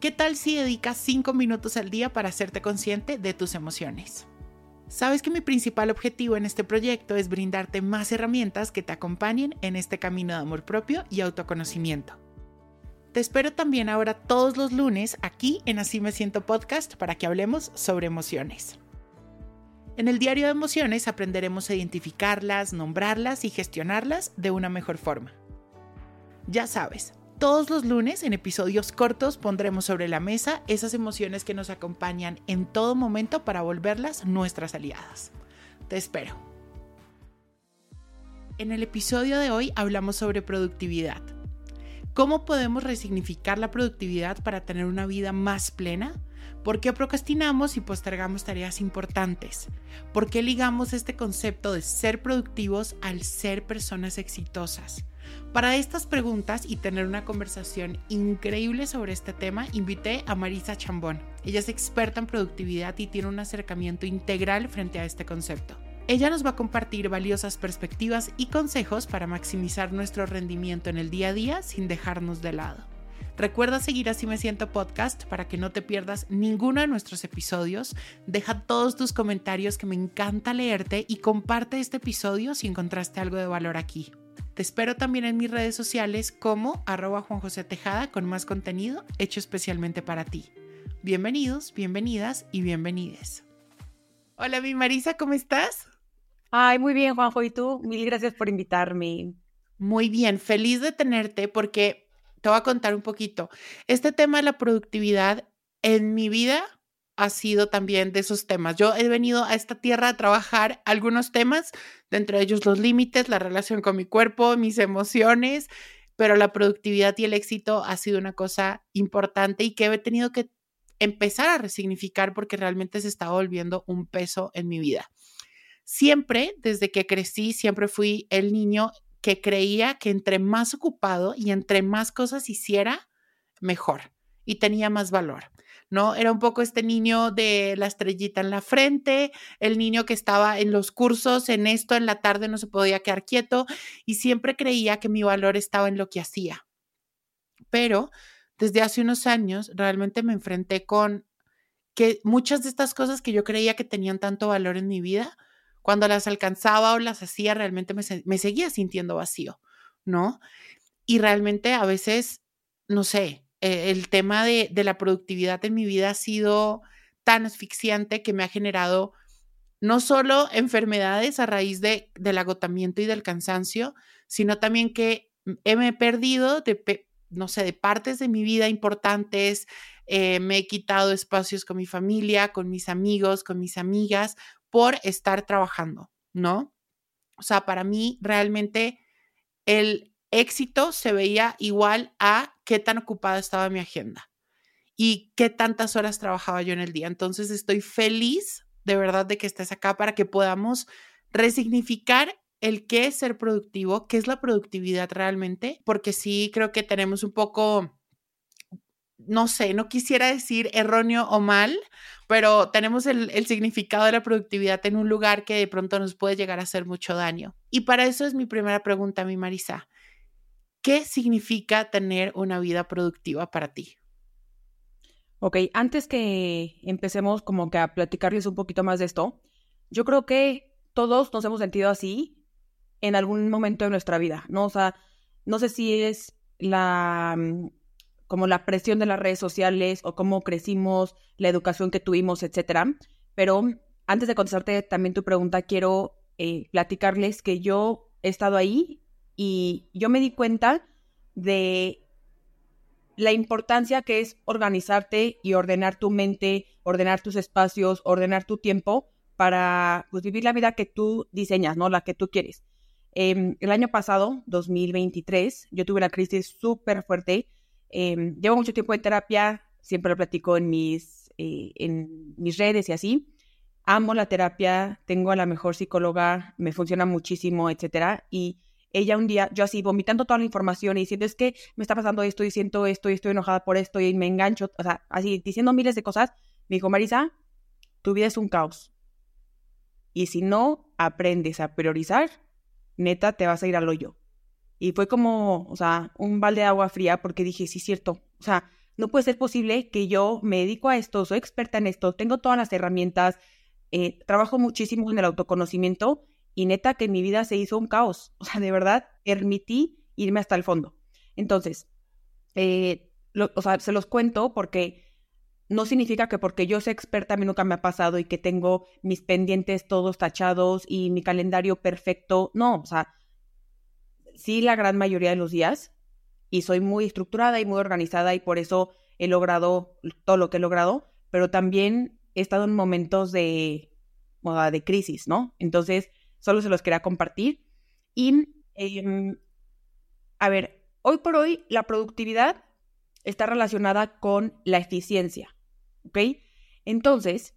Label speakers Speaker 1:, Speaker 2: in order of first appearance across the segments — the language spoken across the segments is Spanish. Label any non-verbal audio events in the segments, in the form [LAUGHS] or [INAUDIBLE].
Speaker 1: ¿Qué tal si dedicas 5 minutos al día para hacerte consciente de tus emociones? Sabes que mi principal objetivo en este proyecto es brindarte más herramientas que te acompañen en este camino de amor propio y autoconocimiento. Te espero también ahora todos los lunes aquí en Así Me Siento Podcast para que hablemos sobre emociones. En el diario de emociones aprenderemos a identificarlas, nombrarlas y gestionarlas de una mejor forma. Ya sabes, todos los lunes en episodios cortos pondremos sobre la mesa esas emociones que nos acompañan en todo momento para volverlas nuestras aliadas. Te espero. En el episodio de hoy hablamos sobre productividad. ¿Cómo podemos resignificar la productividad para tener una vida más plena? ¿Por qué procrastinamos y postergamos tareas importantes? ¿Por qué ligamos este concepto de ser productivos al ser personas exitosas? Para estas preguntas y tener una conversación increíble sobre este tema, invité a Marisa Chambón. Ella es experta en productividad y tiene un acercamiento integral frente a este concepto. Ella nos va a compartir valiosas perspectivas y consejos para maximizar nuestro rendimiento en el día a día sin dejarnos de lado. Recuerda seguir Así Me Siento Podcast para que no te pierdas ninguno de nuestros episodios. Deja todos tus comentarios que me encanta leerte y comparte este episodio si encontraste algo de valor aquí. Te espero también en mis redes sociales como arroba Juan José Tejada con más contenido hecho especialmente para ti. Bienvenidos, bienvenidas y bienvenides. Hola, mi Marisa, ¿cómo estás?
Speaker 2: Ay, muy bien, Juanjo. ¿Y tú? Mil gracias por invitarme.
Speaker 1: Muy bien, feliz de tenerte porque te voy a contar un poquito. Este tema de la productividad en mi vida ha sido también de esos temas. Yo he venido a esta tierra a trabajar algunos temas, de entre ellos los límites, la relación con mi cuerpo, mis emociones, pero la productividad y el éxito ha sido una cosa importante y que he tenido que empezar a resignificar porque realmente se está volviendo un peso en mi vida. Siempre, desde que crecí, siempre fui el niño que creía que entre más ocupado y entre más cosas hiciera, mejor y tenía más valor. ¿No? Era un poco este niño de la estrellita en la frente, el niño que estaba en los cursos, en esto, en la tarde no se podía quedar quieto y siempre creía que mi valor estaba en lo que hacía. Pero desde hace unos años realmente me enfrenté con que muchas de estas cosas que yo creía que tenían tanto valor en mi vida, cuando las alcanzaba o las hacía, realmente me, me seguía sintiendo vacío, ¿no? Y realmente a veces, no sé, eh, el tema de, la productividad en mi vida ha sido tan asfixiante que me ha generado no solo enfermedades a raíz de, del agotamiento y del cansancio, sino también que me he perdido de, no sé, de partes de mi vida importantes, eh, me he quitado espacios con mi familia, con mis amigos, con mis amigas, por estar trabajando, ¿no? O sea, para mí realmente el, éxito se veía igual a qué tan ocupada estaba mi agenda y qué tantas horas trabajaba yo en el día. Entonces estoy feliz de verdad de que estés acá para que podamos resignificar el qué es ser productivo, qué es la productividad realmente, porque sí creo que tenemos un poco, no sé, no quisiera decir erróneo o mal, pero tenemos el, significado de la productividad en un lugar que de pronto nos puede llegar a hacer mucho daño. Y para eso es mi primera pregunta, mi Marisa. ¿Qué significa tener una vida productiva para ti?
Speaker 2: Ok, antes que empecemos como que a platicarles un poquito más de esto, yo creo que todos nos hemos sentido así en algún momento de nuestra vida, ¿no? O sea, no sé si es la mm, como la presión de las redes sociales o cómo crecimos, la educación que tuvimos, etcétera. Pero antes de contestarte también tu pregunta, quiero eh, platicarles que yo he estado ahí y yo me di cuenta de la importancia que es organizarte y ordenar tu mente, ordenar tus espacios, ordenar tu tiempo para pues, vivir la vida que tú diseñas, ¿no? La que tú quieres. Em, el año pasado, 2023, yo tuve una crisis súper fuerte. Em, llevo mucho tiempo en terapia, siempre lo platico en mis, eh, en mis redes y así. Amo la terapia, tengo a la mejor psicóloga, me funciona muchísimo, etcétera. Y ella un día, yo así vomitando toda la información y diciendo, es que me está pasando esto y siento esto y estoy enojada por esto y me engancho, o sea, así diciendo miles de cosas, me dijo, Marisa, tu vida es un caos. Y si no aprendes a priorizar, neta, te vas a ir al hoyo. Y fue como, o sea, un balde de agua fría porque dije, sí, cierto. O sea, no puede ser posible que yo me dedico a esto, soy experta en esto, tengo todas las herramientas, eh, trabajo muchísimo en el autoconocimiento y neta que mi vida se hizo un caos. O sea, de verdad, permití irme hasta el fondo. Entonces, eh, o sea, se los cuento porque no significa que porque yo soy experta a mí nunca me ha pasado y que tengo mis pendientes todos tachados y mi calendario perfecto. No, o sea, sí la gran mayoría de los días y soy muy estructurada y muy organizada y por eso he logrado todo lo que he logrado, pero también he estado en momentos de, de crisis, ¿no? Entonces, solo se los quería compartir. Y, em, a ver, hoy por hoy la productividad está relacionada con la eficiencia. ¿ok? Entonces,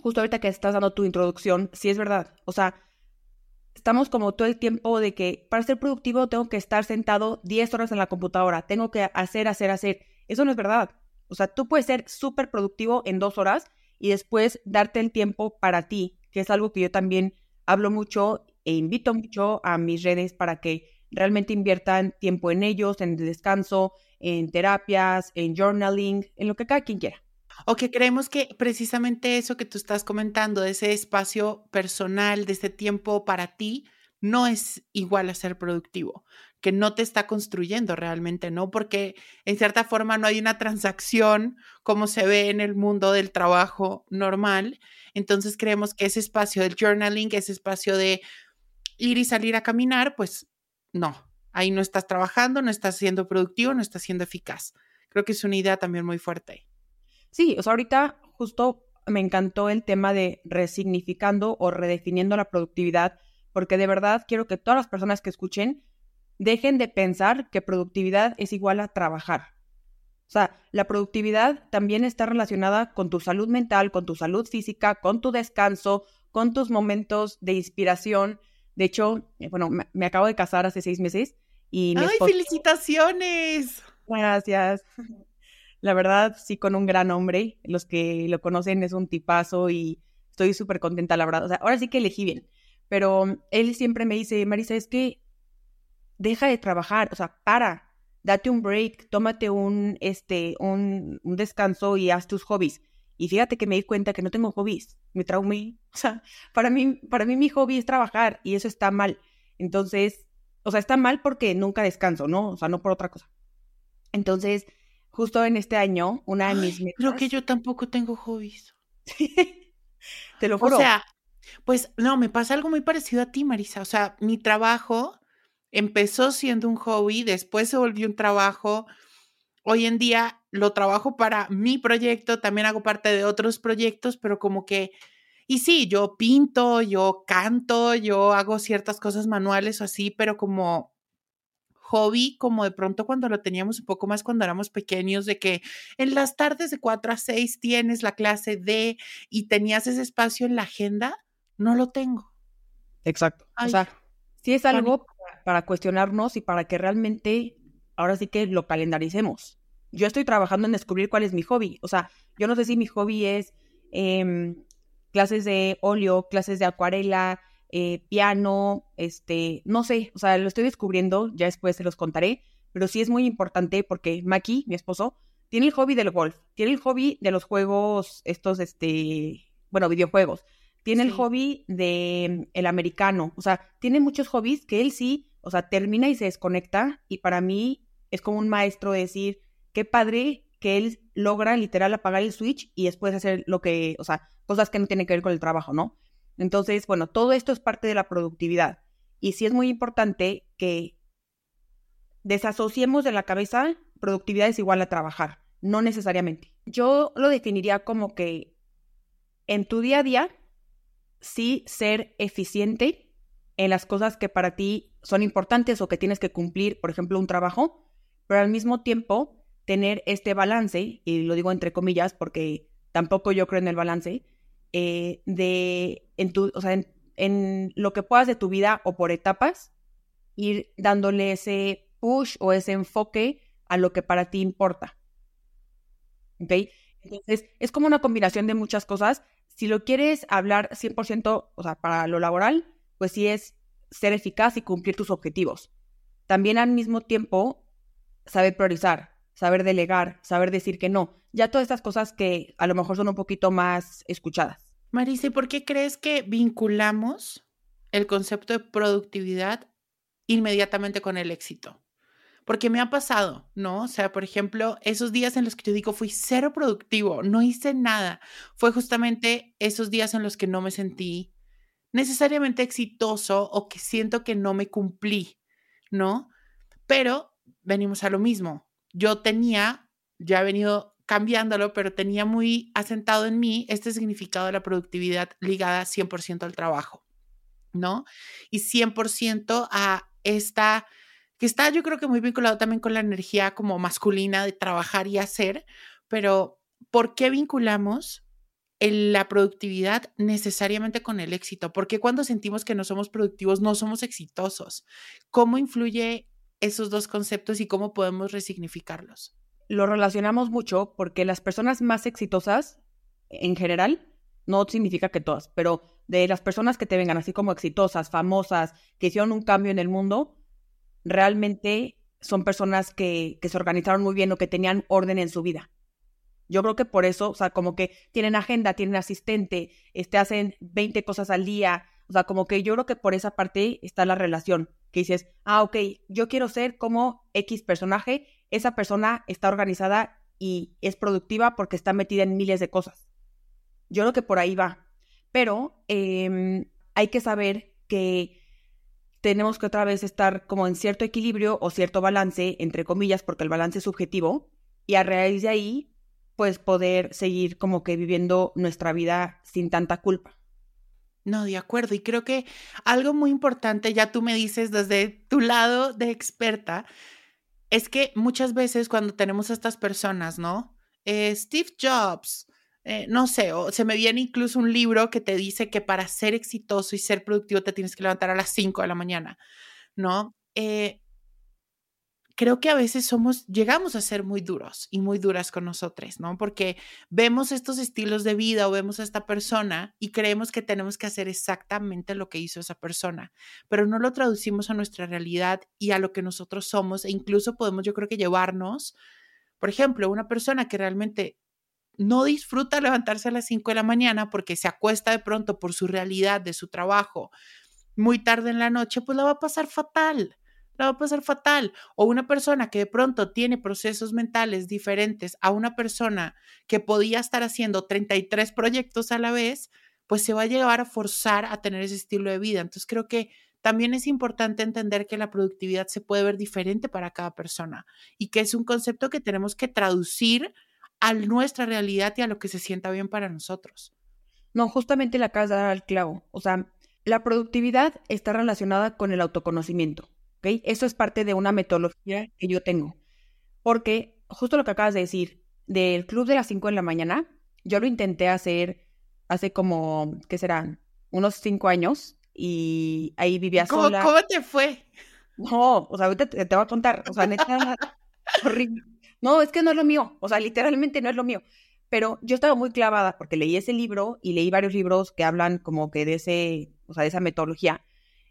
Speaker 2: justo ahorita que estás dando tu introducción, sí es verdad. O sea, estamos como todo el tiempo de que para ser productivo tengo que estar sentado 10 horas en la computadora, tengo que hacer, hacer, hacer. Eso no es verdad. O sea, tú puedes ser súper productivo en dos horas y después darte el tiempo para ti, que es algo que yo también hablo mucho e invito mucho a mis redes para que realmente inviertan tiempo en ellos, en descanso, en terapias, en journaling, en lo que cada quien quiera.
Speaker 1: O que creemos que precisamente eso que tú estás comentando, de ese espacio personal, de ese tiempo para ti, no es igual a ser productivo, que no te está construyendo realmente, ¿no? Porque en cierta forma no hay una transacción como se ve en el mundo del trabajo normal. Entonces creemos que ese espacio del journaling, ese espacio de ir y salir a caminar, pues no, ahí no estás trabajando, no estás siendo productivo, no estás siendo eficaz. Creo que es una idea también muy fuerte.
Speaker 2: Sí, o sea, ahorita justo me encantó el tema de resignificando o redefiniendo la productividad, porque de verdad quiero que todas las personas que escuchen dejen de pensar que productividad es igual a trabajar. O sea, la productividad también está relacionada con tu salud mental, con tu salud física, con tu descanso, con tus momentos de inspiración. De hecho, eh, bueno, me, acabo de casar hace seis meses y...
Speaker 1: ¡Ay, felicitaciones!
Speaker 2: Gracias. La verdad, sí, con un gran hombre. Los que lo conocen es un tipazo y estoy súper contenta, la verdad. O sea, ahora sí que elegí bien. Pero él siempre me dice, Marisa, es que deja de trabajar, o sea, para, date un break, tómate un, este, un, un descanso y haz tus hobbies. Y fíjate que me di cuenta que no tengo hobbies, me traumé. [LAUGHS] O sea, para mí, para mí mi hobby es trabajar y eso está mal. Entonces, o sea, está mal porque nunca descanso, ¿no? O sea, no por otra cosa. Entonces, justo en este año, una de mis
Speaker 1: metas... Creo que yo tampoco tengo hobbies. [LAUGHS]
Speaker 2: Te lo juro.
Speaker 1: O sea, pues no, me pasa algo muy parecido a ti, Marisa. O sea, mi trabajo empezó siendo un hobby, después se volvió un trabajo. Hoy en día lo trabajo para mi proyecto, también hago parte de otros proyectos, pero como que, y sí, yo pinto, yo canto, yo hago ciertas cosas manuales o así, pero como hobby como de pronto cuando lo teníamos un poco más cuando éramos pequeños, de que en las tardes de 4 a 6 tienes la clase de y tenías ese espacio en la agenda, no lo tengo.
Speaker 2: Exacto. o sea, sí es algo para, cuestionarnos y para que realmente ahora sí que lo calendaricemos. Yo estoy trabajando en descubrir cuál es mi hobby. O sea, yo no sé si mi hobby es em, clases de óleo, clases de acuarela, eh, piano, este, no sé, o sea, lo estoy descubriendo, ya después se los contaré, pero sí es muy importante porque Maki, mi esposo, tiene el hobby del golf, tiene el hobby de los juegos, estos, este, bueno, videojuegos, tiene el hobby de el americano, o sea, tiene muchos hobbies que él sí, o sea, termina y se desconecta y para mí es como un maestro decir, qué padre que él logra literal apagar el switch y después hacer lo que, o sea, cosas que no tienen que ver con el trabajo, ¿no? Entonces, bueno, todo esto es parte de la productividad. Y sí es muy importante que desasociemos de la cabeza productividad es igual a trabajar, no necesariamente. Yo lo definiría como que en tu día a día, sí ser eficiente en las cosas que para ti son importantes o que tienes que cumplir, por ejemplo, un trabajo, pero al mismo tiempo tener este balance, y lo digo entre comillas porque tampoco yo creo en el balance, eh, de en tu, o sea, en, lo que puedas de tu vida o por etapas, ir dándole ese push o ese enfoque a lo que para ti importa. ¿Ok? Entonces, es como una combinación de muchas cosas. Si lo quieres hablar 100%, o sea, para lo laboral, pues sí es ser eficaz y cumplir tus objetivos. También al mismo tiempo, saber priorizar, saber delegar, saber decir que no. Ya todas estas cosas que a lo mejor son un poquito más escuchadas.
Speaker 1: Marisa, ¿por qué crees que vinculamos el concepto de productividad inmediatamente con el éxito? Porque me ha pasado, ¿no? O sea, por ejemplo, esos días en los que yo digo fui cero productivo, no hice nada, fue justamente esos días en los que no me sentí necesariamente exitoso o que siento que no me cumplí, ¿no? Pero venimos a lo mismo. Yo tenía, ya he venido cambiándolo, pero tenía muy asentado en mí este significado de la productividad ligada 100% al trabajo, ¿no? Y 100% a esta, que está yo creo que muy vinculado también con la energía como masculina de trabajar y hacer, pero ¿por qué vinculamos la productividad necesariamente con el éxito? Porque cuando sentimos que no somos productivos, no somos exitosos. ¿Cómo influye esos dos conceptos y cómo podemos resignificarlos?
Speaker 2: lo relacionamos mucho porque las personas más exitosas, en general, no significa que todas, pero de las personas que te vengan así como exitosas, famosas, que hicieron un cambio en el mundo, realmente son personas que, que se organizaron muy bien o que tenían orden en su vida. Yo creo que por eso, o sea, como que tienen agenda, tienen asistente, este, hacen 20 cosas al día, o sea, como que yo creo que por esa parte está la relación, que dices, ah, ok, yo quiero ser como X personaje esa persona está organizada y es productiva porque está metida en miles de cosas. Yo creo que por ahí va. Pero em, hay que saber que tenemos que otra vez estar como en cierto equilibrio o cierto balance, entre comillas, porque el balance es subjetivo, y a raíz de ahí, pues poder seguir como que viviendo nuestra vida sin tanta culpa.
Speaker 1: No, de acuerdo. Y creo que algo muy importante, ya tú me dices desde tu lado de experta, es que muchas veces cuando tenemos a estas personas, ¿no? Eh, Steve Jobs, eh, no sé, o se me viene incluso un libro que te dice que para ser exitoso y ser productivo te tienes que levantar a las 5 de la mañana, ¿no? Eh, creo que a veces somos, llegamos a ser muy duros y muy duras con nosotros, ¿no? Porque vemos estos estilos de vida o vemos a esta persona y creemos que tenemos que hacer exactamente lo que hizo esa persona, pero no lo traducimos a nuestra realidad y a lo que nosotros somos e incluso podemos yo creo que llevarnos, por ejemplo, una persona que realmente no disfruta levantarse a las 5 de la mañana porque se acuesta de pronto por su realidad de su trabajo muy tarde en la noche, pues la va a pasar fatal la va a pasar fatal. O una persona que de pronto tiene procesos mentales diferentes a una persona que podía estar haciendo 33 proyectos a la vez, pues se va a llevar a forzar a tener ese estilo de vida. Entonces creo que también es importante entender que la productividad se puede ver diferente para cada persona y que es un concepto que tenemos que traducir a nuestra realidad y a lo que se sienta bien para nosotros.
Speaker 2: No, justamente la casa al clavo. O sea, la productividad está relacionada con el autoconocimiento. Eso es parte de una metodología que yo tengo. Porque justo lo que acabas de decir, del club de las 5 de la mañana, yo lo intenté hacer hace como, ¿qué serán? Unos 5 años y ahí vivía sola.
Speaker 1: ¿Cómo te fue?
Speaker 2: No, o sea, ahorita te, te voy a contar, o sea, neta, [LAUGHS] horrible. No, es que no es lo mío, o sea, literalmente no es lo mío. Pero yo estaba muy clavada porque leí ese libro y leí varios libros que hablan como que de ese, o sea, de esa metodología.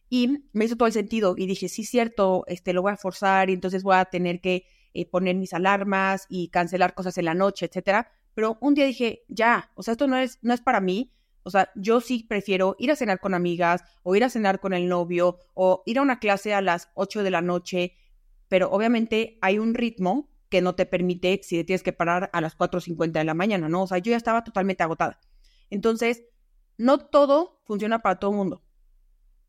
Speaker 2: Y me hizo todo el sentido y dije, sí, cierto, este, lo voy a forzar y entonces voy a tener que eh, poner mis alarmas y cancelar cosas en la noche, etcétera. Pero un día dije, ya, o sea, esto no es, no es para mí. O sea, yo sí prefiero ir a cenar con amigas o ir a cenar con el novio o ir a una clase a las 8 de la noche, pero obviamente hay un ritmo que no te permite si te tienes que parar a las 4.50 de la mañana, ¿no? O sea, yo ya estaba totalmente agotada. Entonces, no todo funciona para todo el mundo.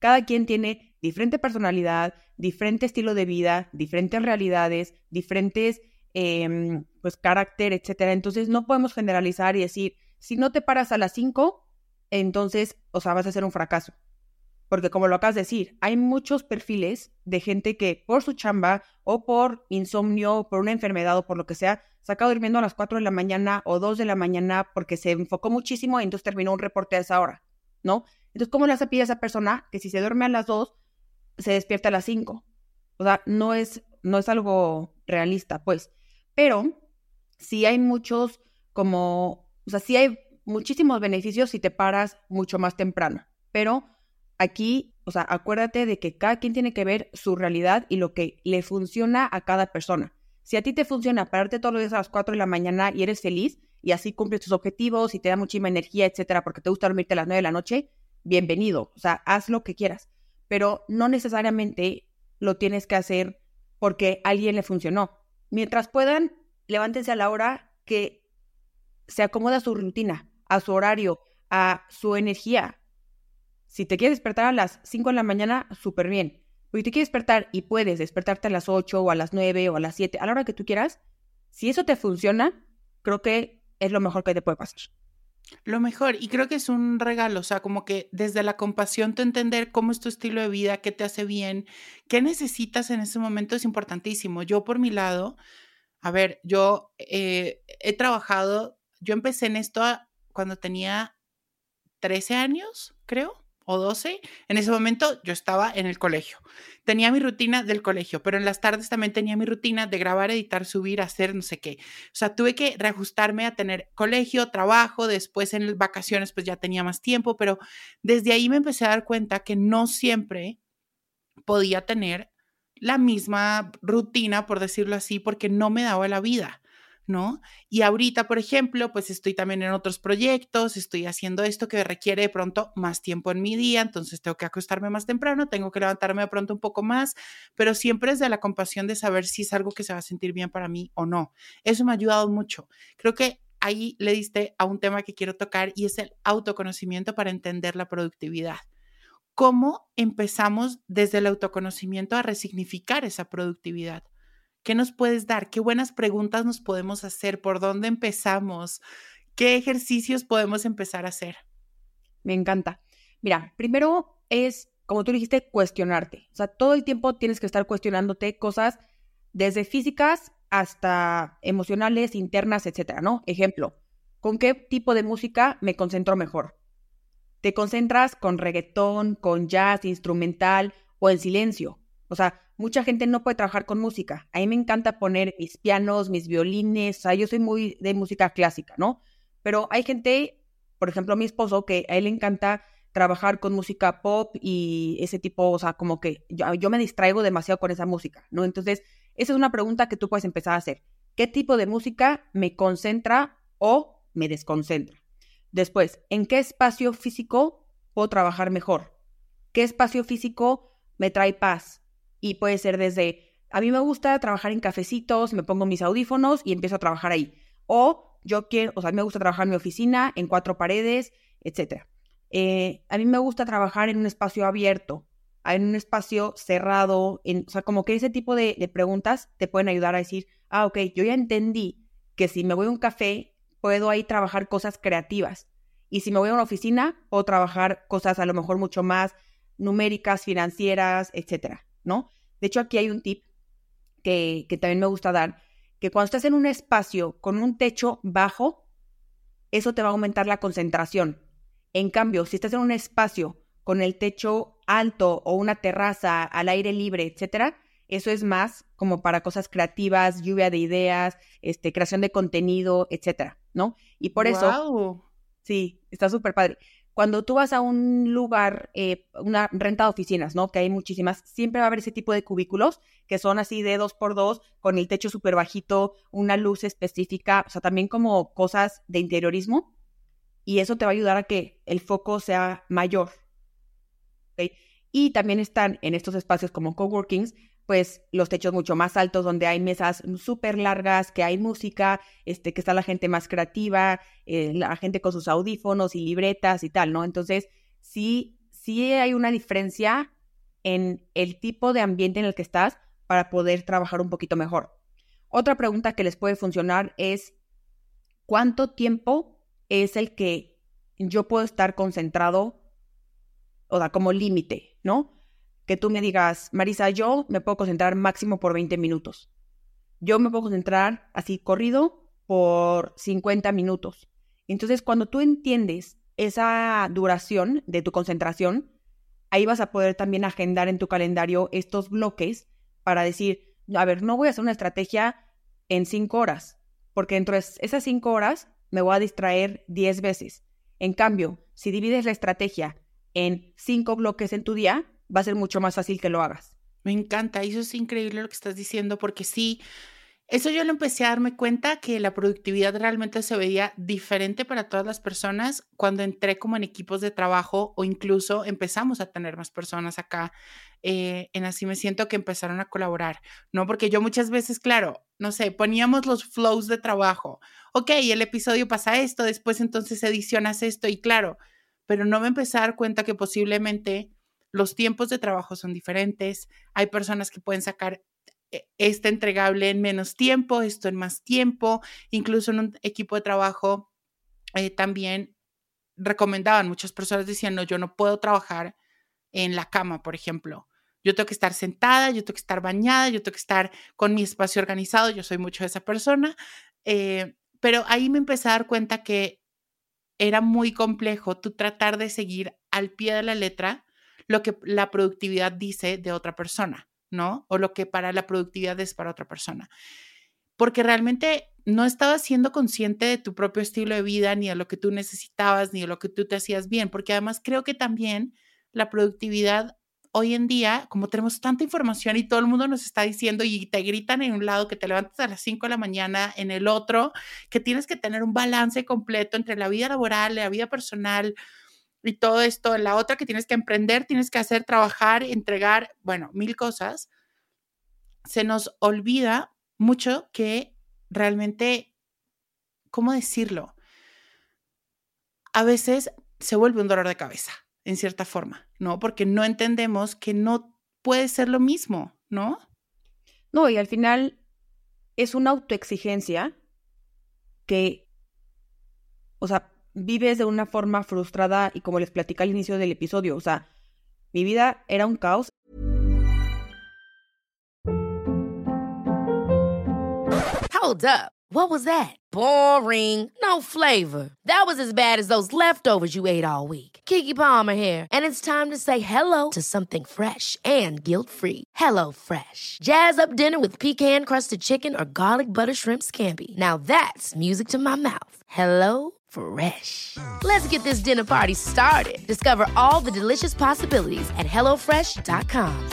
Speaker 2: Cada quien tiene diferente personalidad, diferente estilo de vida, diferentes realidades, diferentes, eh, pues, carácter, etcétera. Entonces, no podemos generalizar y decir, si no te paras a las 5, entonces, o sea, vas a ser un fracaso. porque como lo acabas de decir, hay muchos perfiles de gente que por su chamba o por insomnio, o por una enfermedad o por lo que sea, se acaba durmiendo a las 4 de la mañana o 2 de la mañana porque se enfocó muchísimo y entonces terminó un reporte a esa hora, ¿no? Entonces, ¿cómo le hace a esa persona que si se duerme a las 2, se despierta a las 5? O sea, no es, no es algo realista, pues. Pero sí hay muchos como, o sea, sí hay muchísimos beneficios si te paras mucho más temprano, pero Aquí, o sea, acuérdate de que cada quien tiene que ver su realidad y lo que le funciona a cada persona. Si a ti te funciona pararte todos los días a las 4 de la mañana y eres feliz y así cumples tus objetivos y te da muchísima energía, etcétera, porque te gusta dormirte a las 9 de la noche, bienvenido. O sea, haz lo que quieras. Pero no necesariamente lo tienes que hacer porque a alguien le funcionó. Mientras puedan, levántense a la hora que se acomoda a su rutina, a su horario, a su energía. Si te quieres despertar a las 5 de la mañana, súper bien. Pero si te quieres despertar y puedes despertarte a las 8 o a las 9 o a las 7, a la hora que tú quieras, si eso te funciona, creo que es lo mejor que te puede pasar.
Speaker 1: Lo mejor, y creo que es un regalo, o sea, como que desde la compasión te entender cómo es tu estilo de vida, qué te hace bien, qué necesitas en ese momento es importantísimo. Yo por mi lado, a ver, yo eh, he trabajado, yo empecé en esto cuando tenía 13 años, creo o 12, en ese momento yo estaba en el colegio. Tenía mi rutina del colegio, pero en las tardes también tenía mi rutina de grabar, editar, subir, hacer no sé qué. O sea, tuve que reajustarme a tener colegio, trabajo, después en vacaciones pues ya tenía más tiempo, pero desde ahí me empecé a dar cuenta que no siempre podía tener la misma rutina, por decirlo así, porque no me daba la vida. ¿No? Y ahorita, por ejemplo, pues estoy también en otros proyectos, estoy haciendo esto que requiere de pronto más tiempo en mi día, entonces tengo que acostarme más temprano, tengo que levantarme de pronto un poco más, pero siempre es de la compasión de saber si es algo que se va a sentir bien para mí o no. Eso me ha ayudado mucho. Creo que ahí le diste a un tema que quiero tocar y es el autoconocimiento para entender la productividad. ¿Cómo empezamos desde el autoconocimiento a resignificar esa productividad? ¿Qué nos puedes dar? ¿Qué buenas preguntas nos podemos hacer? ¿Por dónde empezamos? ¿Qué ejercicios podemos empezar a hacer?
Speaker 2: Me encanta. Mira, primero es, como tú dijiste, cuestionarte. O sea, todo el tiempo tienes que estar cuestionándote cosas desde físicas hasta emocionales, internas, etcétera, ¿no? Ejemplo, ¿con qué tipo de música me concentro mejor? ¿Te concentras con reggaetón, con jazz, instrumental o en silencio? O sea, mucha gente no puede trabajar con música. A mí me encanta poner mis pianos, mis violines, o sea, yo soy muy de música clásica, ¿no? Pero hay gente, por ejemplo, mi esposo, que a él le encanta trabajar con música pop y ese tipo, o sea, como que yo, me distraigo demasiado con esa música, ¿no? Entonces, esa es una pregunta que tú puedes empezar a hacer. ¿Qué tipo de música me concentra o me desconcentra? Después, ¿en qué espacio físico puedo trabajar mejor? ¿Qué espacio físico me trae paz? Y puede ser desde, a mí me gusta trabajar en cafecitos, me pongo mis audífonos y empiezo a trabajar ahí. O yo quiero, o sea, a mí me gusta trabajar en mi oficina, en cuatro paredes, etc. Eh, a mí me gusta trabajar en un espacio abierto, en un espacio cerrado, en, o sea, como que ese tipo de, de preguntas te pueden ayudar a decir, ah, ok, yo ya entendí que si me voy a un café, puedo ahí trabajar cosas creativas. Y si me voy a una oficina, puedo trabajar cosas a lo mejor mucho más numéricas, financieras, etcétera. ¿No? De hecho, aquí hay un tip que, que también me gusta dar, que cuando estás en un espacio con un techo bajo, eso te va a aumentar la concentración. En cambio, si estás en un espacio con el techo alto o una terraza al aire libre, etcétera, eso es más como para cosas creativas, lluvia de ideas, este, creación de contenido, etcétera, ¿no? Y por eso, sí, está súper padre. Cuando tú vas a un lugar, eh, una renta de oficinas, ¿no? Que hay muchísimas, siempre va a haber ese tipo de cubículos que son así de dos por dos, con el techo súper bajito, una luz específica, o sea, también como cosas de interiorismo. Y eso te va a ayudar a que el foco sea mayor. Y también están en estos espacios como coworkings, pues los techos mucho más altos donde hay mesas súper largas, que hay música, este, que está la gente más creativa, eh, la gente con sus audífonos y libretas y tal, ¿no? Entonces, sí, sí hay una diferencia en el tipo de ambiente en el que estás para poder trabajar un poquito mejor. Otra pregunta que les puede funcionar es, ¿cuánto tiempo es el que yo puedo estar concentrado o sea, como límite, ¿no? Que tú me digas, Marisa, yo me puedo concentrar máximo por 20 minutos. Yo me puedo concentrar así corrido por 50 minutos. Entonces, cuando tú entiendes esa duración de tu concentración, ahí vas a poder también agendar en tu calendario estos bloques para decir, a ver, no voy a hacer una estrategia en cinco horas, porque dentro de esas cinco horas me voy a distraer diez veces. En cambio, si divides la estrategia en cinco bloques en tu día, va a ser mucho más fácil que lo hagas.
Speaker 1: Me encanta, eso es increíble lo que estás diciendo, porque sí, eso yo lo empecé a darme cuenta que la productividad realmente se veía diferente para todas las personas cuando entré como en equipos de trabajo o incluso empezamos a tener más personas acá eh, en Así Me Siento que empezaron a colaborar, ¿no? Porque yo muchas veces, claro, no sé, poníamos los flows de trabajo. Ok, el episodio pasa esto, después entonces edicionas esto y claro, pero no me empecé a dar cuenta que posiblemente los tiempos de trabajo son diferentes. Hay personas que pueden sacar e, este entregable en menos tiempo, esto en más tiempo, incluso en un equipo de trabajo eh, también recomendaban, muchas personas decían, no, yo no puedo trabajar en la cama, por ejemplo. Yo tengo que estar sentada, yo tengo que estar bañada, yo tengo que estar con mi espacio organizado, yo soy mucho esa persona, eh, pero ahí me empecé a dar cuenta que era muy complejo tú tratar de seguir al pie de la letra lo que la productividad dice de otra persona. ¿no? O lo que para la productividad es para otra persona. Porque realmente no estabas siendo consciente de tu propio estilo de vida, ni de lo que tú necesitabas, ni de lo que tú te hacías bien, porque además creo que también la productividad hoy en día, como tenemos tanta información y todo el mundo nos está diciendo y te gritan en un lado que te levantas a las 5 de la mañana, en el otro, que tienes que tener un balance completo entre la vida laboral, la vida personal, y todo esto, la otra que tienes que emprender, tienes que hacer, trabajar, entregar, bueno, mil cosas, se nos olvida mucho que realmente, ¿cómo decirlo? A veces se vuelve un dolor de cabeza, en cierta forma, ¿no? Porque no entendemos que no puede ser lo mismo, ¿no?
Speaker 2: No, y al final es una autoexigencia que, o sea, vives de una forma frustrada y como les platicé al inicio del episodio, o sea, mi vida era un caos.
Speaker 3: Hold up. What was that? Boring. No flavor. That was as bad as those leftovers you ate all week. Kiki Palmer here, and it's time to say hello to something fresh and guilt-free. Hello Fresh. Jazz up dinner with pecan-crusted chicken or garlic butter shrimp scampi. Now that's music to my mouth. Hello Fresh. Let's get this dinner party started. Discover all the delicious possibilities at HelloFresh.com.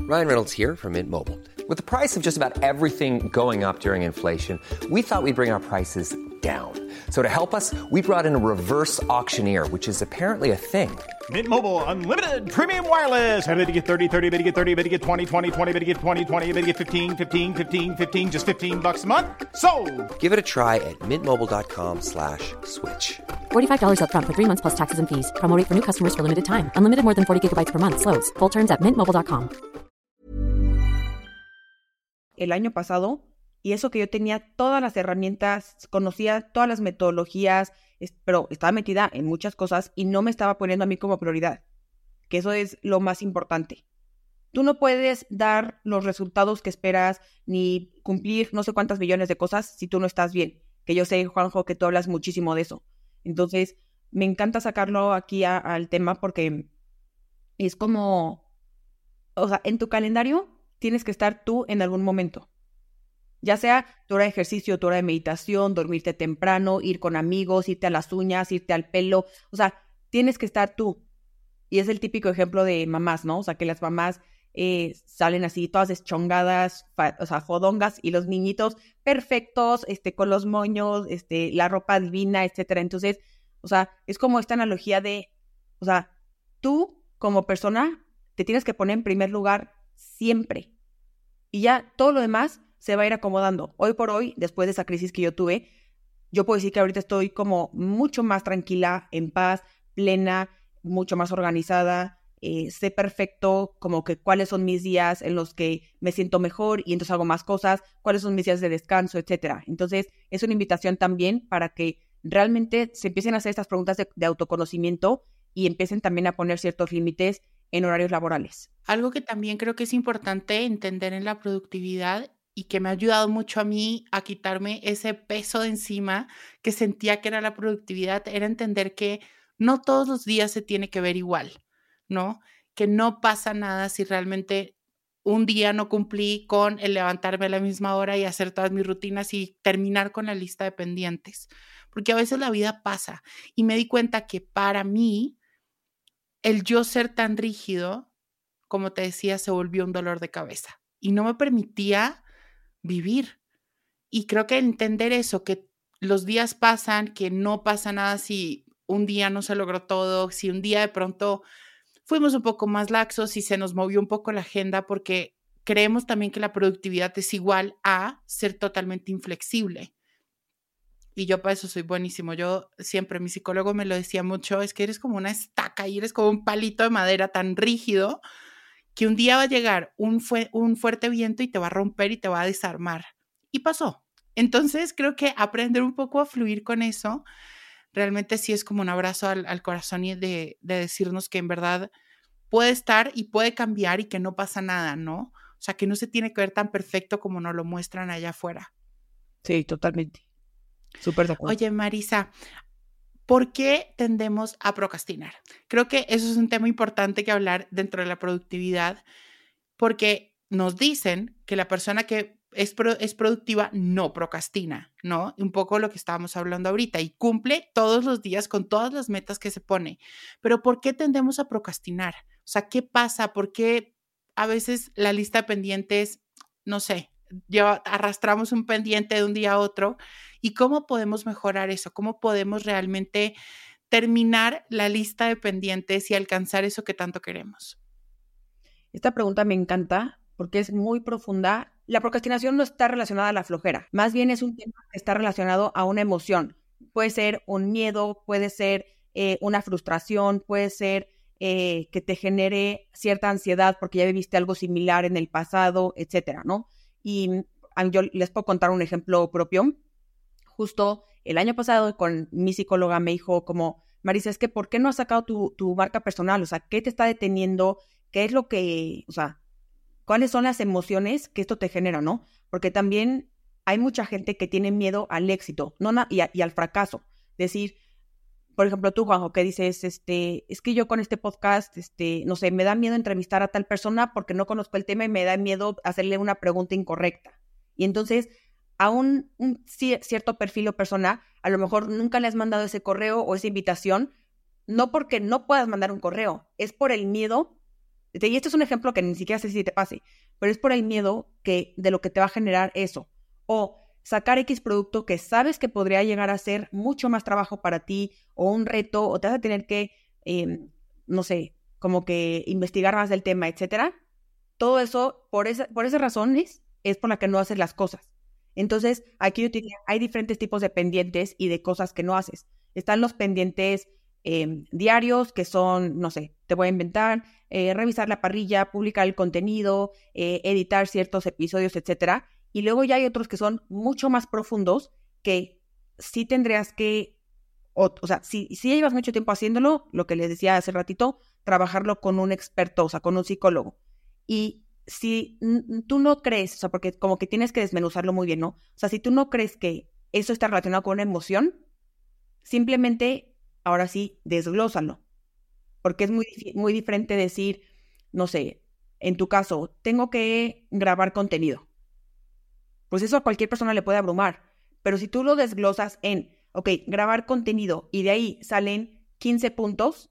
Speaker 4: Ryan Reynolds here from Mint Mobile. With the price of just about everything going up during inflation, we thought we'd bring our prices down. So to help us, we brought in a reverse auctioneer, which is apparently a thing.
Speaker 5: Mint Mobile unlimited premium wireless. Ready to get 30, 30, bit to get 30, bit to get 20, 20, 20, bit to get 20, 20, bit to get 15, 15, 15, 15 just 15 bucks a month. So,
Speaker 4: Give it a try at mintmobile.com/switch. slash
Speaker 6: $45 upfront for three months plus taxes and fees. Promo rate for new customers for limited time. Unlimited more than 40 gigabytes per month. Slows. Full terms at mintmobile.com.
Speaker 2: el año pasado y eso que yo tenía todas las herramientas, conocía todas las metodologías, pero estaba metida en muchas cosas y no me estaba poniendo a mí como prioridad, que eso es lo más importante. Tú no puedes dar los resultados que esperas ni cumplir no sé cuántas millones de cosas si tú no estás bien. Que yo sé, Juanjo, que tú hablas muchísimo de eso. Entonces, me encanta sacarlo aquí al tema porque es como, o sea, en tu calendario tienes que estar tú en algún momento. Ya sea tu hora de ejercicio, tu hora de meditación, dormirte temprano, ir con amigos, irte a las uñas, irte al pelo. O sea, tienes que estar tú. Y es el típico ejemplo de mamás, ¿no? O sea, que las mamás eh, salen así todas deschongadas, o sea, fodongas, y los niñitos perfectos, este, con los moños, este, la ropa divina, etcétera. Entonces, o sea, es como esta analogía de, o sea, tú como persona te tienes que poner en primer lugar siempre. Y ya todo lo demás se va a ir acomodando. Hoy por hoy, después de esa crisis que yo tuve, yo puedo decir que ahorita estoy como mucho más tranquila, en paz, plena, mucho más organizada. Eh, sé perfecto como que cuáles son mis días en los que me siento mejor y entonces hago más cosas, cuáles son mis días de descanso, etcétera. Entonces, es una invitación también para que realmente se empiecen a hacer estas preguntas de autoconocimiento y empiecen también a poner ciertos límites en horarios laborales.
Speaker 1: Algo que también creo que es importante entender en la productividad y que me ha ayudado mucho a mí a quitarme ese peso de encima que sentía que era la productividad, era entender que no todos los días se tiene que ver igual, ¿no? Que no pasa nada si realmente un día no cumplí con el levantarme a la misma hora y hacer todas mis rutinas y terminar con la lista de pendientes, porque a veces la vida pasa y me di cuenta que para mí el yo ser tan rígido, como te decía, se volvió un dolor de cabeza y no me permitía vivir. Y creo que entender eso, que los días pasan, que no pasa nada si un día no se logró todo, si un día de pronto fuimos un poco más laxos y se nos movió un poco la agenda porque creemos también que la productividad es igual a ser totalmente inflexible. Y yo para eso soy buenísimo. Yo siempre, mi psicólogo me lo decía mucho, es que eres como una estaca y eres como un palito de madera tan rígido que un día va a llegar un, un fuerte viento y te va a romper y te va a desarmar. Y pasó. Entonces creo que aprender un poco a fluir con eso, realmente sí es como un abrazo al, corazón y de, de, decirnos que en verdad puede estar y puede cambiar y que no pasa nada, ¿no? O sea, que no se tiene que ver tan perfecto como nos lo muestran allá afuera.
Speaker 2: Sí, totalmente. Súper de acuerdo.
Speaker 1: Oye, Marisa, ¿por qué tendemos a procrastinar? Creo que eso es un tema importante que hablar dentro de la productividad, porque nos dicen que la persona que es, es, productiva no procrastina, ¿no? Un poco lo que estábamos hablando ahorita y cumple todos los días con todas las metas que se pone. Pero ¿por qué tendemos a procrastinar? O sea, ¿qué pasa? ¿Por qué a veces la lista de pendientes, no sé, ya arrastramos un pendiente de un día a otro? ¿Y cómo podemos mejorar eso? ¿Cómo podemos realmente terminar la lista de pendientes y alcanzar eso que tanto queremos?
Speaker 2: Esta pregunta me encanta porque es muy profunda la procrastinación no está relacionada a la flojera, más bien es un tema que está relacionado a una emoción. Puede ser un miedo, puede ser eh, una frustración, puede ser eh, que te genere cierta ansiedad porque ya viviste algo similar en el pasado, etcétera, ¿no? Y yo les puedo contar un ejemplo propio. Justo el año pasado con mi psicóloga me dijo como, Marisa, es que ¿por qué no has sacado tu, tu marca personal? O sea, ¿qué te está deteniendo? ¿Qué es lo que, o sea, cuáles son las emociones que esto te genera, ¿no? Porque también hay mucha gente que tiene miedo al éxito no y, y, al fracaso. Decir, por ejemplo, tú, Juanjo, que dices, este, es que yo con este podcast, este, no sé, me da miedo entrevistar a tal persona porque no conozco el tema y me da miedo hacerle una pregunta incorrecta. Y entonces, a un, cierto perfil o persona, a lo mejor nunca le has mandado ese correo o esa invitación, no porque no puedas mandar un correo, es por el miedo y esto es un ejemplo que ni siquiera sé si te pase, pero es por el miedo que, de lo que te va a generar eso. O sacar X producto que sabes que podría llegar a ser mucho más trabajo para ti o un reto o te vas a tener que, em, no sé, como que investigar más del tema, etcétera. Todo eso, por, esa, por esas razones, es por la que no haces las cosas. Entonces, aquí yo te diría, hay diferentes tipos de pendientes y de cosas que no haces. Están los pendientes Em, diarios que son, no sé, te voy a inventar, eh, revisar la parrilla, publicar el contenido, eh, editar ciertos episodios, etcétera. Y luego ya hay otros que son mucho más profundos que sí tendrías que, o, sea, si, si llevas mucho tiempo haciéndolo, lo que les decía hace ratito, trabajarlo con un experto, o sea, con un psicólogo. Y si tú no crees, o sea, porque como que tienes que desmenuzarlo muy bien, ¿no? O sea, si tú no crees que eso está relacionado con una emoción, simplemente ahora sí, desglósalo. Porque es muy, muy diferente decir, no sé, en tu caso, tengo que grabar contenido. Pues eso a cualquier persona le puede abrumar. Pero si tú lo desglosas en, ok, grabar contenido y de ahí salen 15 puntos,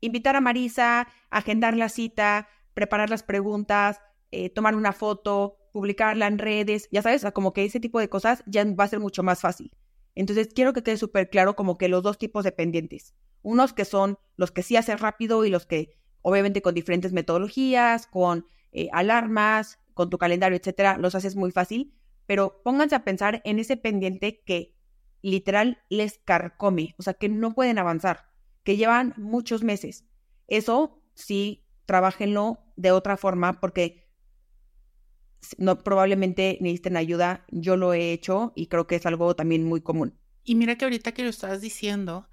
Speaker 2: invitar a Marisa, agendar la cita, preparar las preguntas, eh, tomar una foto, publicarla en redes, ya sabes, como que ese tipo de cosas ya va a ser mucho más fácil. Entonces, quiero que quede súper claro como que los dos tipos de pendientes. Unos que son los que sí hacen rápido y los que, obviamente, con diferentes metodologías, con eh, alarmas, con tu calendario, etcétera, los haces muy fácil. Pero pónganse a pensar en ese pendiente que literal les carcome, o sea, que no pueden avanzar, que llevan muchos meses. Eso sí, trabajenlo de otra forma porque no probablemente necesiten ayuda. Yo lo he hecho y creo que es algo también muy común.
Speaker 1: Y mira que ahorita que lo estás diciendo,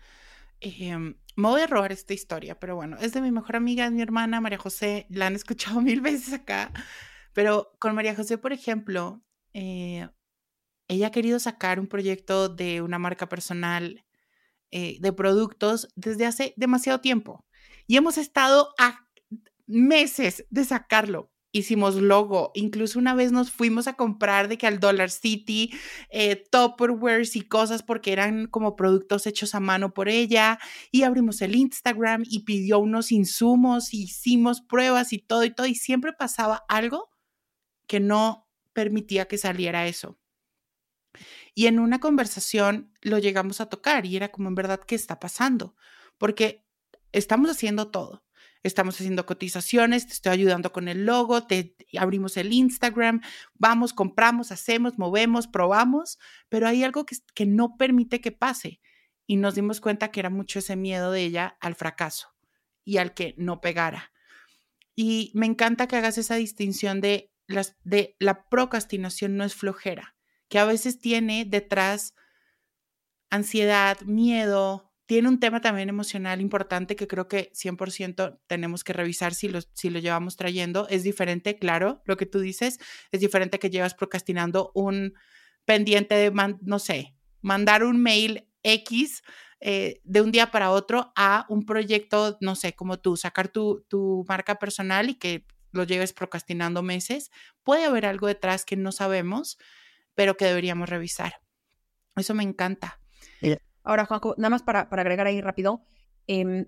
Speaker 1: em, me voy a robar esta historia, pero bueno, es de mi mejor amiga, es mi hermana María José, la han escuchado [LAUGHS] mil veces acá, pero con María José, por ejemplo, eh, ella ha querido sacar un proyecto de una marca personal eh, de productos desde hace demasiado tiempo y hemos estado a meses de sacarlo. Hicimos logo, incluso una vez nos fuimos a comprar de que al Dollar City, eh, y cosas porque eran como productos hechos a mano por ella y abrimos el Instagram y pidió unos insumos, hicimos pruebas y todo y todo y siempre pasaba algo que no permitía que saliera eso. Y en una conversación lo llegamos a tocar y era como en verdad, ¿qué está pasando? Porque estamos haciendo todo. Estamos haciendo cotizaciones, te estoy ayudando con el logo, te abrimos el Instagram, vamos, compramos, hacemos, movemos, probamos, pero hay algo que, que no permite que pase. Y nos dimos cuenta que era mucho ese miedo de ella al fracaso y al que no pegara. Y me encanta que hagas esa distinción de, las, de la procrastinación no es flojera que a veces tiene detrás ansiedad, miedo, tiene un tema también emocional importante que creo que 100% tenemos que revisar si lo, si lo llevamos trayendo. Es diferente, claro, lo que tú dices, es diferente que llevas procrastinando un pendiente de, no sé, mandar un mail X eh, de un día para otro a un proyecto, no sé, como tú, sacar tu, tu marca personal y que lo lleves procrastinando meses. Puede haber algo detrás que no sabemos pero que deberíamos revisar. Eso me encanta.
Speaker 2: Ahora, Juanjo, nada más para, para agregar ahí rápido, em,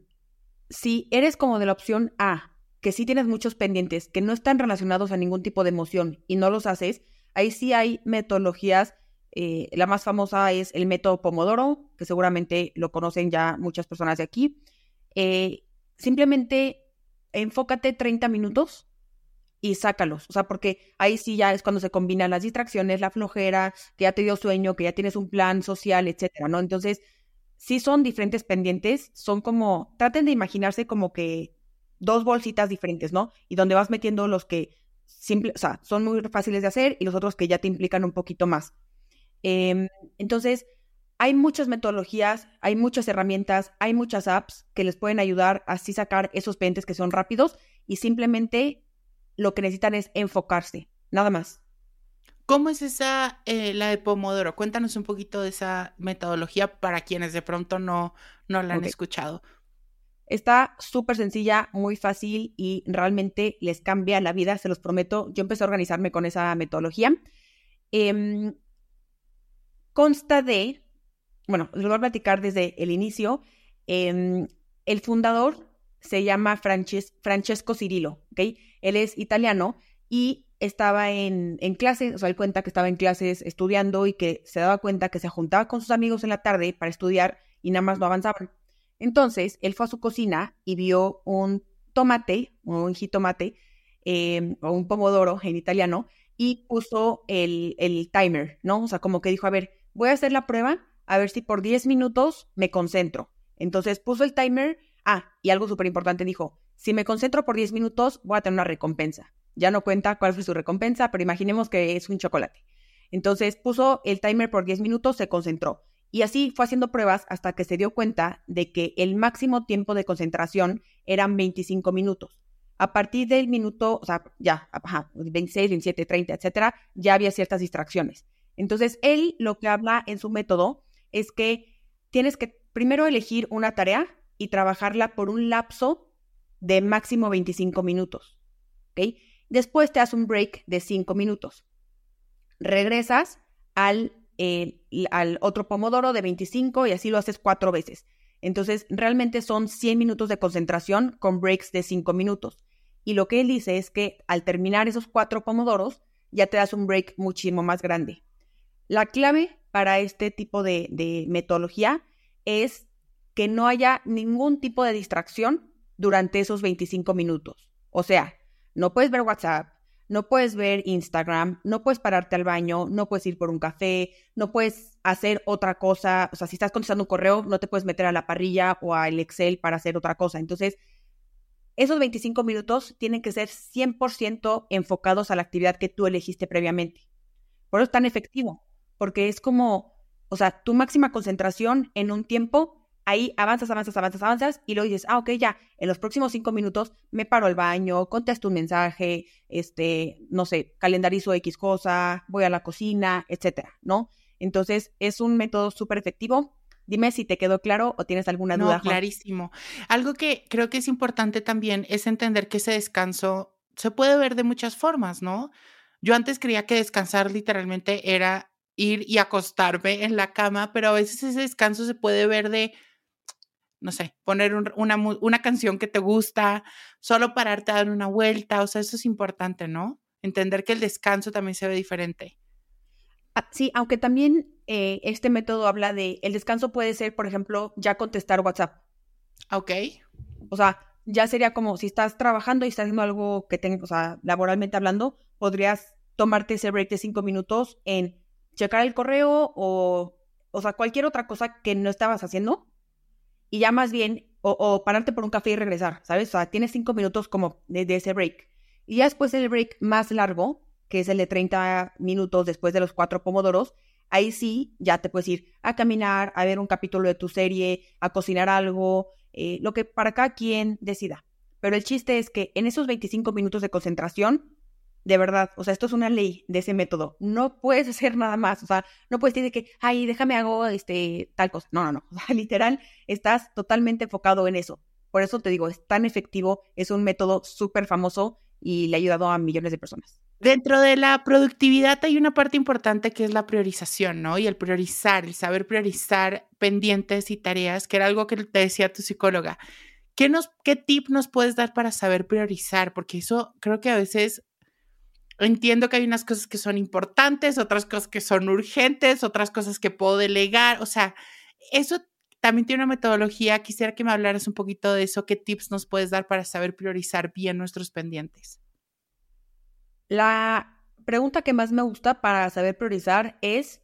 Speaker 2: si eres como de la opción A, que sí tienes muchos pendientes, que no están relacionados a ningún tipo de emoción y no los haces, ahí sí hay metodologías. Eh, la más famosa es el método Pomodoro, que seguramente lo conocen ya muchas personas de aquí. Eh, simplemente enfócate 30 minutos y sácalos. O sea, porque ahí sí ya es cuando se combinan las distracciones, la flojera, que ya te dio sueño, que ya tienes un plan social, etcétera, ¿no? Entonces, sí son diferentes pendientes, son como, traten de imaginarse como que dos bolsitas diferentes, ¿no? Y donde vas metiendo los que simple, o sea, son muy fáciles de hacer y los otros que ya te implican un poquito más. Em, entonces, hay muchas metodologías, hay muchas herramientas, hay muchas apps que les pueden ayudar a así sacar esos pendientes que son rápidos y simplemente lo que necesitan es enfocarse, nada más.
Speaker 1: ¿Cómo es esa, eh, la de Pomodoro? Cuéntanos un poquito de esa metodología para quienes de pronto no, no la han escuchado.
Speaker 2: Está súper sencilla, muy fácil y realmente les cambia la vida, se los prometo. Yo empecé a organizarme con esa metodología. Em, consta de, bueno, les voy a platicar desde el inicio. Em, el fundador se llama Francesco Cirillo, ¿ok? Él es italiano y estaba en, en clases, o sea, él cuenta que estaba en clases estudiando y que se daba cuenta que se juntaba con sus amigos en la tarde para estudiar y nada más no avanzaban. Entonces, él fue a su cocina y vio un tomate, un jitomate, em, o un pomodoro en italiano, y puso el, el timer, ¿no? O sea, como que dijo, a ver, voy a hacer la prueba, a ver si por 10 minutos me concentro. Entonces puso el timer, ah, y algo súper importante dijo, si me concentro por 10 minutos, voy a tener una recompensa. Ya no cuenta cuál fue su recompensa, pero imaginemos que es un chocolate. Entonces puso el timer por 10 minutos, se concentró. Y así fue haciendo pruebas hasta que se dio cuenta de que el máximo tiempo de concentración eran 25 minutos. A partir del minuto, o sea, ya, ajá, 26, 27, 30, etcétera, ya había ciertas distracciones. Entonces, él lo que habla en su método es que tienes que primero elegir una tarea y trabajarla por un lapso de máximo 25 minutos. ¿Ok? Después te haces un break de 5 minutos. Regresas al, eh, al otro pomodoro de 25 y así lo haces cuatro veces. Entonces, realmente son 100 minutos de concentración con breaks de 5 minutos. Y lo que él dice es que al terminar esos cuatro pomodoros, ya te das un break muchísimo más grande. La clave para este tipo de, de metodología es que no haya ningún tipo de distracción durante esos 25 minutos. O sea, no puedes ver WhatsApp, no puedes ver Instagram, no puedes pararte al baño, no puedes ir por un café, no puedes hacer otra cosa. O sea, si estás contestando un correo, no te puedes meter a la parrilla o al Excel para hacer otra cosa. Entonces, esos 25 minutos tienen que ser 100% enfocados a la actividad que tú elegiste previamente. Por eso es tan efectivo, porque es como, o sea, tu máxima concentración en un tiempo ahí avanzas, avanzas, avanzas, avanzas y luego dices, ah, ok, ya, en los próximos cinco minutos me paro al baño, contesto un mensaje, este, no sé, calendarizo X cosa, voy a la cocina, etcétera, ¿no? Entonces, es un método súper efectivo. Dime si te quedó claro o tienes alguna duda.
Speaker 1: No, clarísimo. Algo que creo que es importante también es entender que ese descanso se puede ver de muchas formas, ¿no? Yo antes creía que descansar literalmente era ir y acostarme en la cama, pero a veces ese descanso se puede ver de no sé, poner una, una canción que te gusta, solo pararte a dar una vuelta, o sea, eso es importante, ¿no? Entender que el descanso también se ve diferente.
Speaker 2: Ah, sí, aunque también eh, este método habla de, el descanso puede ser, por ejemplo, ya contestar WhatsApp.
Speaker 1: Ok.
Speaker 2: O sea, ya sería como si estás trabajando y estás haciendo algo que tengas, o sea, laboralmente hablando, podrías tomarte ese break de cinco minutos en checar el correo o, o sea, cualquier otra cosa que no estabas haciendo y ya más bien, o, pararte por un café y regresar, ¿sabes? O sea, tienes cinco minutos como de, ese break. Y ya después del break más largo, que es el de 30 minutos después de los cuatro pomodoros, ahí sí ya te puedes ir a caminar, a ver un capítulo de tu serie, a cocinar algo, eh, lo que para cada quien decida. Pero el chiste es que en esos 25 minutos de concentración de verdad, o sea, esto es una ley de ese método. No puedes hacer nada más, o sea, no puedes decir que, ay, déjame hago este tal cosa. No, no, no. O sea, [LAUGHS] literal, estás totalmente enfocado en eso. Por eso te digo, es tan efectivo, es un método súper famoso y le ha ayudado a millones de personas.
Speaker 1: Dentro de la productividad hay una parte importante que es la priorización, ¿no? Y el priorizar, el saber priorizar pendientes y tareas, que era algo que te decía tu psicóloga. ¿Qué, nos, ¿Qué tip nos puedes dar para saber priorizar? Porque eso creo que a veces Entiendo que hay unas cosas que son importantes, otras cosas que son urgentes, otras cosas que puedo delegar. O sea, eso también tiene una metodología. Quisiera que me hablaras un poquito de eso. ¿Qué tips nos puedes dar para saber priorizar bien nuestros pendientes?
Speaker 2: La pregunta que más me gusta para saber priorizar es,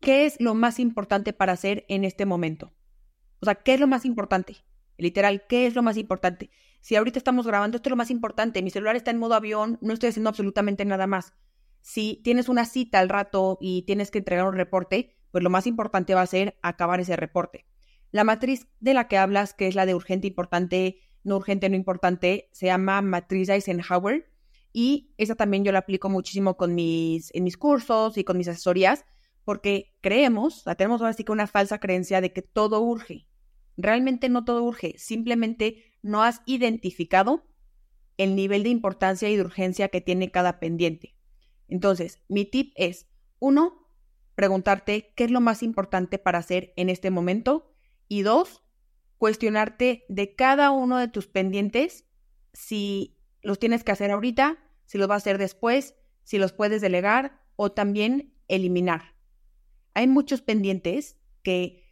Speaker 2: ¿qué es lo más importante para hacer en este momento? O sea, ¿qué es lo más importante? Literal, ¿qué es lo más importante? Si ahorita estamos grabando, esto es lo más importante. Mi celular está en modo avión, no estoy haciendo absolutamente nada más. Si tienes una cita al rato y tienes que entregar un reporte, pues lo más importante va a ser acabar ese reporte. La matriz de la que hablas, que es la de urgente, importante, no urgente, no importante, se llama matriz Eisenhower y esa también yo la aplico muchísimo con mis, en mis cursos y con mis asesorías porque creemos, la tenemos ahora sí que una falsa creencia de que todo urge. Realmente no todo urge, simplemente no has identificado el nivel de importancia y de urgencia que tiene cada pendiente. Entonces, mi tip es, uno, preguntarte qué es lo más importante para hacer en este momento y dos, cuestionarte de cada uno de tus pendientes si los tienes que hacer ahorita, si los vas a hacer después, si los puedes delegar o también eliminar. Hay muchos pendientes que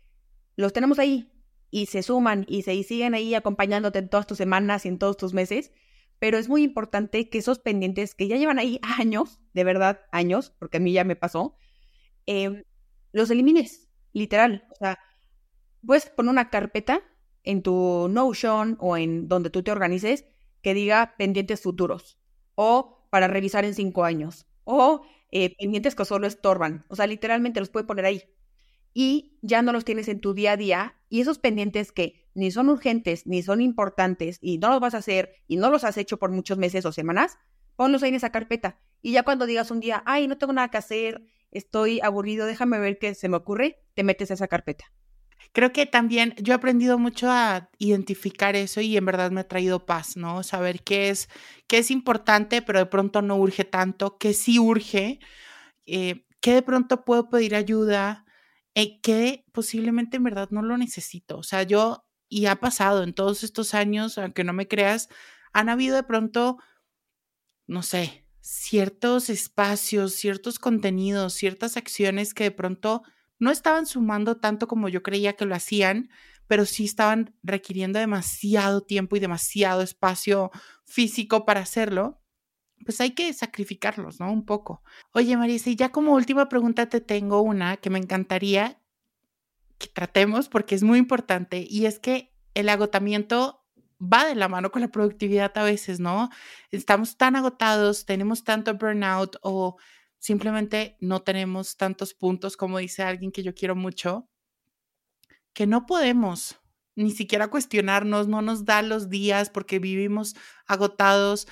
Speaker 2: los tenemos ahí, y se suman y se siguen ahí acompañándote en todas tus semanas y en todos tus meses, pero es muy importante que esos pendientes que ya llevan ahí años, de verdad años, porque a mí ya me pasó, em, los elimines, literal. O sea, puedes poner una carpeta en tu Notion o en donde tú te organices que diga pendientes futuros o para revisar en cinco años o eh, pendientes que solo estorban. O sea, literalmente los puedes poner ahí y ya no los tienes en tu día a día y esos pendientes que ni son urgentes ni son importantes y no los vas a hacer y no los has hecho por muchos meses o semanas, ponlos ahí en esa carpeta y ya cuando digas un día, ay, no tengo nada que hacer, estoy aburrido, déjame ver qué se me ocurre, te metes a esa carpeta.
Speaker 1: Creo que también yo he aprendido mucho a identificar eso y en verdad me ha traído paz, ¿no? Saber qué es, qué es importante, pero de pronto no urge tanto, qué sí urge, eh, qué de pronto puedo pedir ayuda, eh, que posiblemente en verdad no lo necesito. O sea, yo, y ha pasado en todos estos años, aunque no me creas, han habido de pronto, no sé, ciertos espacios, ciertos contenidos, ciertas acciones que de pronto no estaban sumando tanto como yo creía que lo hacían, pero sí estaban requiriendo demasiado tiempo y demasiado espacio físico para hacerlo pues hay que sacrificarlos, ¿no? Un poco. Oye, Marisa, y ya como última pregunta te tengo una que me encantaría que tratemos porque es muy importante y es que el agotamiento va de la mano con la productividad a veces, ¿no? Estamos tan agotados, tenemos tanto burnout o simplemente no tenemos tantos puntos como dice alguien que yo quiero mucho. que no podemos ni siquiera cuestionarnos, no nos da los días porque vivimos agotados.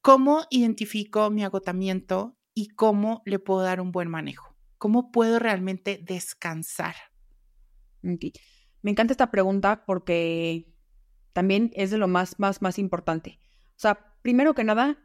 Speaker 1: ¿Cómo identifico mi agotamiento y cómo le puedo dar un buen manejo? ¿Cómo puedo realmente descansar?
Speaker 2: Me encanta esta pregunta porque también es de lo más, más, más importante. O sea, primero que nada,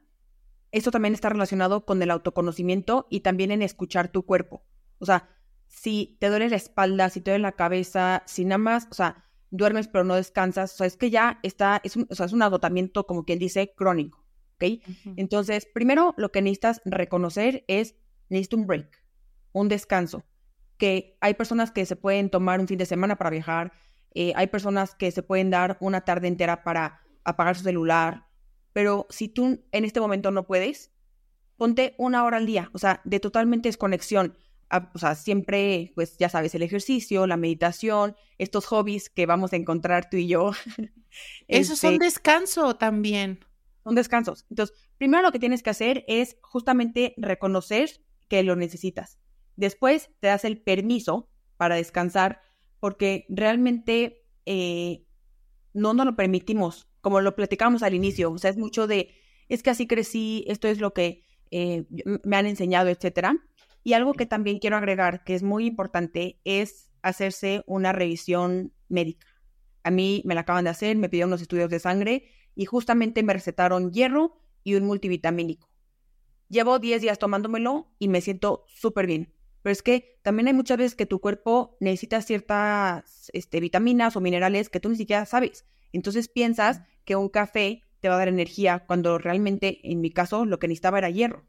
Speaker 2: esto también está relacionado con el autoconocimiento y también en escuchar tu cuerpo. O sea, si te duele la espalda, si te duele la cabeza, si nada más, o sea, duermes pero no descansas, o sea, es que ya está, es un, o sea, es un agotamiento, como quien dice, crónico, ¿ok? Entonces, primero lo que necesitas reconocer es, necesito un break, un descanso, que hay personas que se pueden tomar un fin de semana para viajar, eh, hay personas que se pueden dar una tarde entera para apagar su celular, pero si tú en este momento no puedes, ponte una hora al día, o sea, de totalmente desconexión. o sea, siempre, pues ya sabes, el ejercicio, la meditación, estos hobbies que vamos a encontrar tú y yo. [LAUGHS]
Speaker 1: Esos son este descanso también.
Speaker 2: Son descansos. Entonces, primero lo que tienes que hacer es justamente reconocer que lo necesitas. Después te das el permiso para descansar porque realmente eh, no nos lo permitimos como lo platicamos al inicio, o sea, es mucho de, es que así crecí, esto es lo que eh, me han enseñado, etcétera. Y algo que también quiero agregar, que es muy importante, es hacerse una revisión médica. A mí me la acaban de hacer, me pidieron unos estudios de sangre y justamente me recetaron hierro y un multivitamínico. Llevo 10 días tomándomelo y me siento súper bien. Pero es que también hay muchas veces que tu cuerpo necesita ciertas este, vitaminas o minerales que tú ni siquiera sabes. Entonces piensas que un café te va a dar energía cuando realmente, en mi caso, lo que necesitaba era hierro,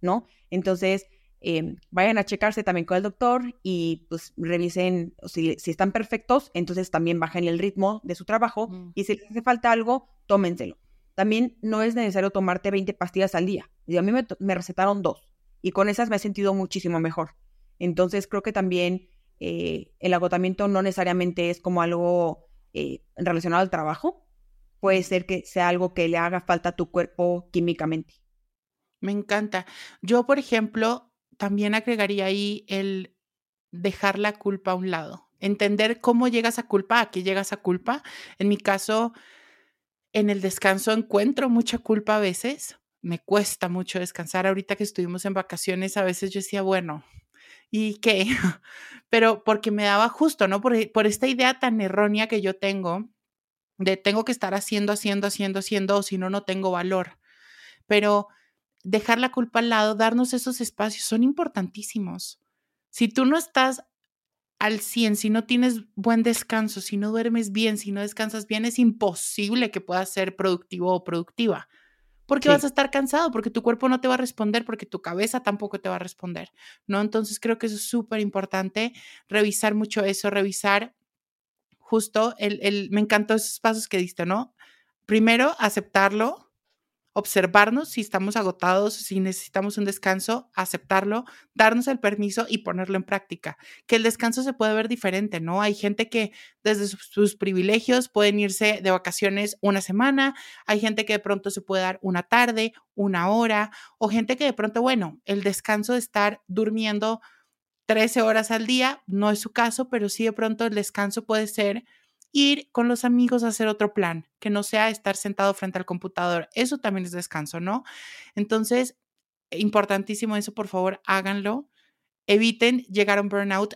Speaker 2: ¿no? Entonces, em, vayan a checarse también con el doctor y pues revisen si, si están perfectos, entonces también bajen el ritmo de su trabajo y si les hace falta algo, tómenselo. También no es necesario tomarte 20 pastillas al día. Y a mí me, me, recetaron dos y con esas me he sentido muchísimo mejor. Entonces creo que también eh, el agotamiento no necesariamente es como algo eh, relacionado al trabajo, puede ser que sea algo que le haga falta a tu cuerpo químicamente.
Speaker 1: Me encanta. Yo, por ejemplo, también agregaría ahí el dejar la culpa a un lado, entender cómo llegas a culpa, a qué llegas a culpa. En mi caso, en el descanso encuentro mucha culpa a veces, me cuesta mucho descansar. Ahorita que estuvimos en vacaciones, a veces yo decía, bueno, ¿y qué? [LAUGHS] Pero porque me daba justo, ¿no? Por, esta idea tan errónea que yo tengo de tengo que estar haciendo, haciendo, haciendo, haciendo, o si no, no tengo valor. Pero dejar la culpa al lado, darnos esos espacios son importantísimos. Si tú no estás al 100, si no tienes buen descanso, si no duermes bien, si no descansas bien, es imposible que puedas ser productivo o productiva. Porque vas a estar cansado, porque tu cuerpo no te va a responder, porque tu cabeza tampoco te va a responder, ¿no? Entonces creo que eso es súper importante, revisar mucho eso, revisar justo el, el, me encantó esos pasos que diste, ¿no? Primero, aceptarlo, observarnos si estamos agotados, si necesitamos un descanso, aceptarlo, darnos el permiso y ponerlo en práctica. Que el descanso se puede ver diferente, ¿no? Hay gente que desde sus, privilegios pueden irse de vacaciones una semana, hay gente que de pronto se puede dar una tarde, una hora, o gente que de pronto, bueno, el descanso de estar durmiendo 13 horas al día, no es su caso, pero sí de pronto el descanso puede ser ir con los amigos a hacer otro plan, que no sea estar sentado frente al computador. Eso también es descanso, ¿no? Entonces, importantísimo eso, por favor, háganlo. Eviten llegar a un burnout.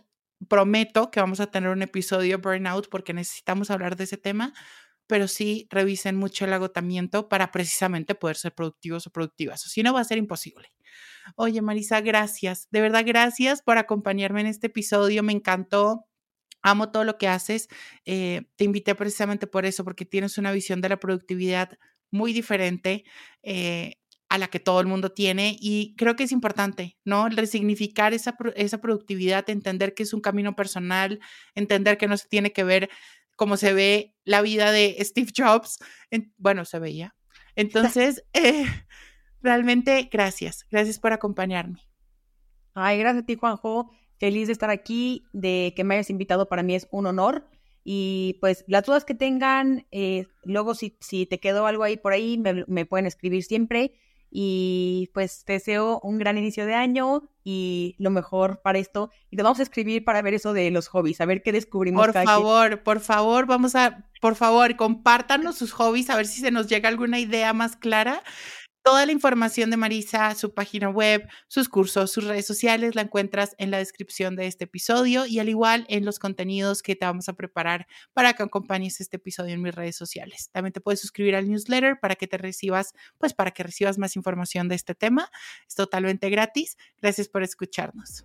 Speaker 1: Prometo que vamos a tener un episodio burnout porque necesitamos hablar de ese tema, pero sí revisen mucho el agotamiento para precisamente poder ser productivos o productivas. O si no, va a ser imposible. Oye, Marisa, gracias. De verdad, gracias por acompañarme en este episodio. Me encantó amo todo lo que haces. Eh, te invité precisamente por eso, porque tienes una visión de la productividad muy diferente eh, a la que todo el mundo tiene y creo que es importante, ¿no? resignificar esa, esa productividad, entender que es un camino personal, entender que no se tiene que ver como se ve la vida de Steve Jobs. bueno, se veía. Entonces, eh, realmente gracias, gracias por acompañarme.
Speaker 2: Ay, gracias a ti, Juanjo feliz de estar aquí, de que me hayas invitado, para mí es un honor. Y pues las dudas que tengan, eh, luego si, si te quedó algo ahí por ahí, me, pueden escribir siempre. Y pues te deseo un gran inicio de año y lo mejor para esto. Y te vamos a escribir para ver eso de los hobbies, a ver qué descubrimos.
Speaker 1: Por favor, por favor, vamos a, por favor, compártanos sus hobbies, a ver si se nos llega alguna idea más clara. Toda la información de Marisa, su página web, sus cursos, sus redes sociales, la encuentras en la descripción de este episodio y al igual en los contenidos que te vamos a preparar para que acompañes este episodio en mis redes sociales. También te puedes suscribir al newsletter para que te recibas, pues para que recibas más información de este tema. Es totalmente gratis. Gracias por escucharnos.